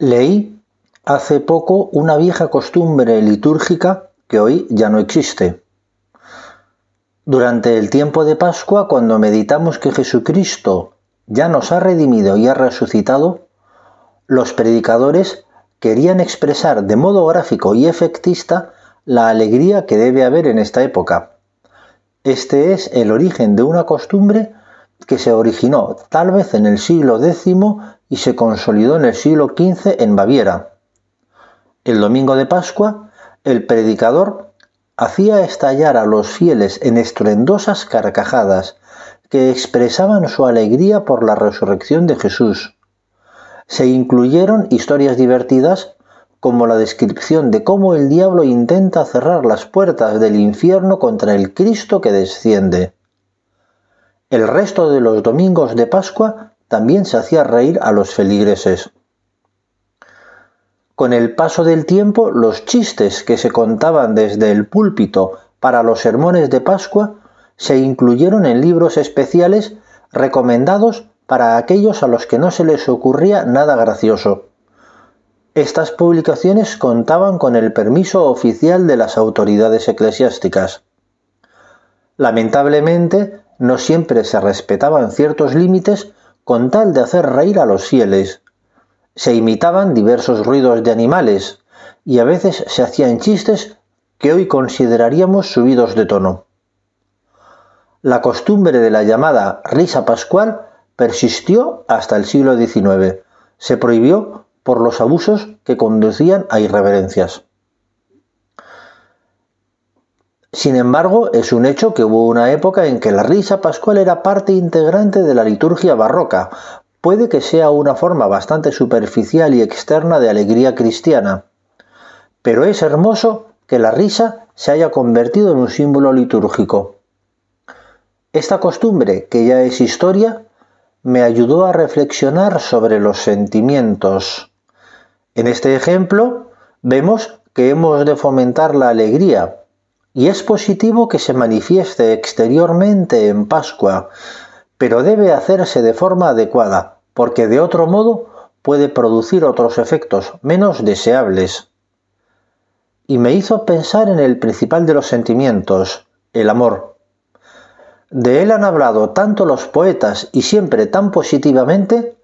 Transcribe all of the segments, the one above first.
Leí hace poco una vieja costumbre litúrgica que hoy ya no existe. Durante el tiempo de Pascua, cuando meditamos que Jesucristo ya nos ha redimido y ha resucitado, los predicadores querían expresar de modo gráfico y efectista la alegría que debe haber en esta época. Este es el origen de una costumbre que se originó tal vez en el siglo X y se consolidó en el siglo XV en Baviera. El domingo de Pascua, el predicador hacía estallar a los fieles en estruendosas carcajadas que expresaban su alegría por la resurrección de Jesús. Se incluyeron historias divertidas como la descripción de cómo el diablo intenta cerrar las puertas del infierno contra el Cristo que desciende. El resto de los domingos de Pascua también se hacía reír a los feligreses. Con el paso del tiempo, los chistes que se contaban desde el púlpito para los sermones de Pascua se incluyeron en libros especiales recomendados para aquellos a los que no se les ocurría nada gracioso. Estas publicaciones contaban con el permiso oficial de las autoridades eclesiásticas. Lamentablemente, no siempre se respetaban ciertos límites con tal de hacer reír a los fieles. Se imitaban diversos ruidos de animales y a veces se hacían chistes que hoy consideraríamos subidos de tono. La costumbre de la llamada risa pascual persistió hasta el siglo XIX. Se prohibió por los abusos que conducían a irreverencias. Sin embargo, es un hecho que hubo una época en que la risa pascual era parte integrante de la liturgia barroca. Puede que sea una forma bastante superficial y externa de alegría cristiana, pero es hermoso que la risa se haya convertido en un símbolo litúrgico. Esta costumbre, que ya es historia, me ayudó a reflexionar sobre los sentimientos. En este ejemplo vemos que hemos de fomentar la alegría, y es positivo que se manifieste exteriormente en Pascua, pero debe hacerse de forma adecuada, porque de otro modo puede producir otros efectos menos deseables. Y me hizo pensar en el principal de los sentimientos, el amor. De él han hablado tanto los poetas y siempre tan positivamente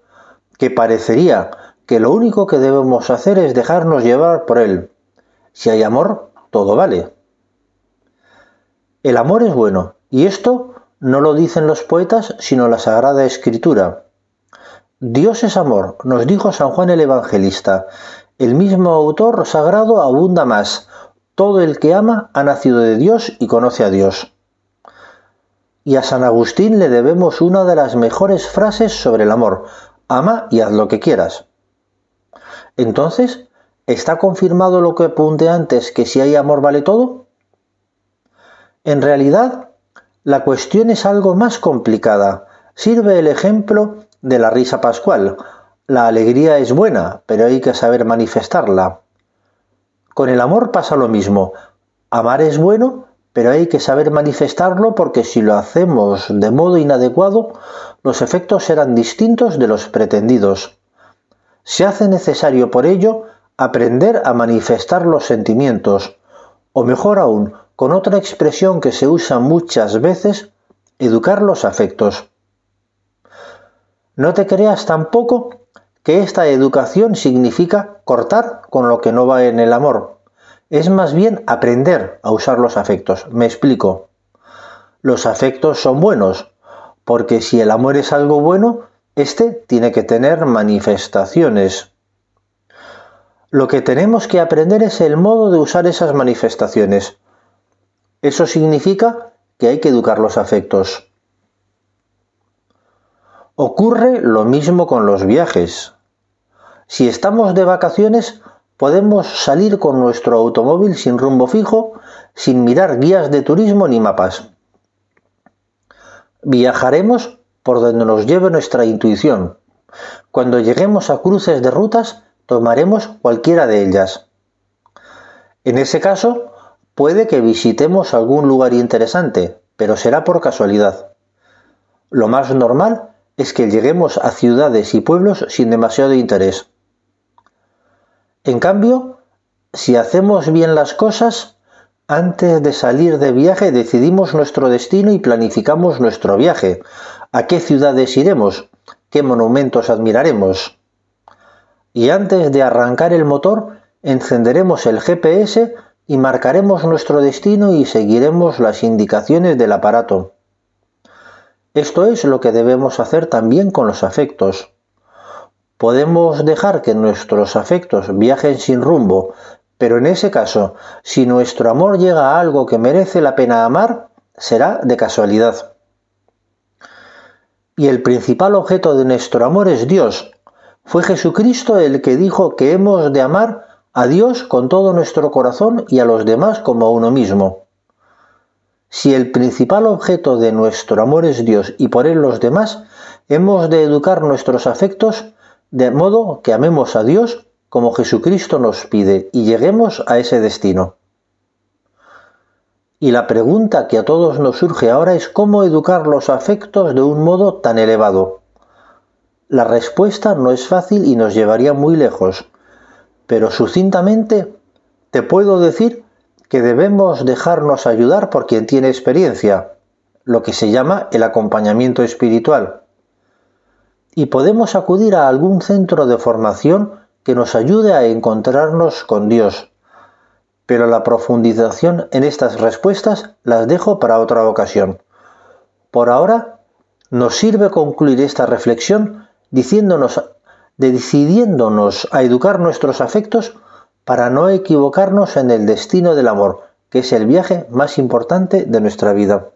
que parecería que lo único que debemos hacer es dejarnos llevar por él. Si hay amor, todo vale. El amor es bueno, y esto no lo dicen los poetas, sino la Sagrada Escritura. Dios es amor, nos dijo San Juan el Evangelista. El mismo autor sagrado abunda más. Todo el que ama ha nacido de Dios y conoce a Dios. Y a San Agustín le debemos una de las mejores frases sobre el amor. Ama y haz lo que quieras. Entonces, ¿está confirmado lo que apunté antes, que si hay amor vale todo? En realidad, la cuestión es algo más complicada. Sirve el ejemplo de la risa pascual. La alegría es buena, pero hay que saber manifestarla. Con el amor pasa lo mismo. Amar es bueno, pero hay que saber manifestarlo porque si lo hacemos de modo inadecuado, los efectos serán distintos de los pretendidos. Se hace necesario por ello aprender a manifestar los sentimientos, o mejor aún, con otra expresión que se usa muchas veces, educar los afectos. No te creas tampoco que esta educación significa cortar con lo que no va en el amor. Es más bien aprender a usar los afectos. Me explico. Los afectos son buenos, porque si el amor es algo bueno, éste tiene que tener manifestaciones. Lo que tenemos que aprender es el modo de usar esas manifestaciones. Eso significa que hay que educar los afectos. Ocurre lo mismo con los viajes. Si estamos de vacaciones, podemos salir con nuestro automóvil sin rumbo fijo, sin mirar guías de turismo ni mapas. Viajaremos por donde nos lleve nuestra intuición. Cuando lleguemos a cruces de rutas, tomaremos cualquiera de ellas. En ese caso, Puede que visitemos algún lugar interesante, pero será por casualidad. Lo más normal es que lleguemos a ciudades y pueblos sin demasiado interés. En cambio, si hacemos bien las cosas, antes de salir de viaje decidimos nuestro destino y planificamos nuestro viaje. ¿A qué ciudades iremos? ¿Qué monumentos admiraremos? Y antes de arrancar el motor, encenderemos el GPS y marcaremos nuestro destino y seguiremos las indicaciones del aparato. Esto es lo que debemos hacer también con los afectos. Podemos dejar que nuestros afectos viajen sin rumbo, pero en ese caso, si nuestro amor llega a algo que merece la pena amar, será de casualidad. Y el principal objeto de nuestro amor es Dios. Fue Jesucristo el que dijo que hemos de amar a Dios con todo nuestro corazón y a los demás como a uno mismo. Si el principal objeto de nuestro amor es Dios y por él los demás, hemos de educar nuestros afectos de modo que amemos a Dios como Jesucristo nos pide y lleguemos a ese destino. Y la pregunta que a todos nos surge ahora es cómo educar los afectos de un modo tan elevado. La respuesta no es fácil y nos llevaría muy lejos, pero sucintamente te puedo decir que debemos dejarnos ayudar por quien tiene experiencia, lo que se llama el acompañamiento espiritual. Y podemos acudir a algún centro de formación que nos ayude a encontrarnos con Dios. Pero la profundización en estas respuestas las dejo para otra ocasión. Por ahora, nos sirve concluir esta reflexión diciéndonos, decidiéndonos a educar nuestros afectos para no equivocarnos en el destino del amor, que es el viaje más importante de nuestra vida.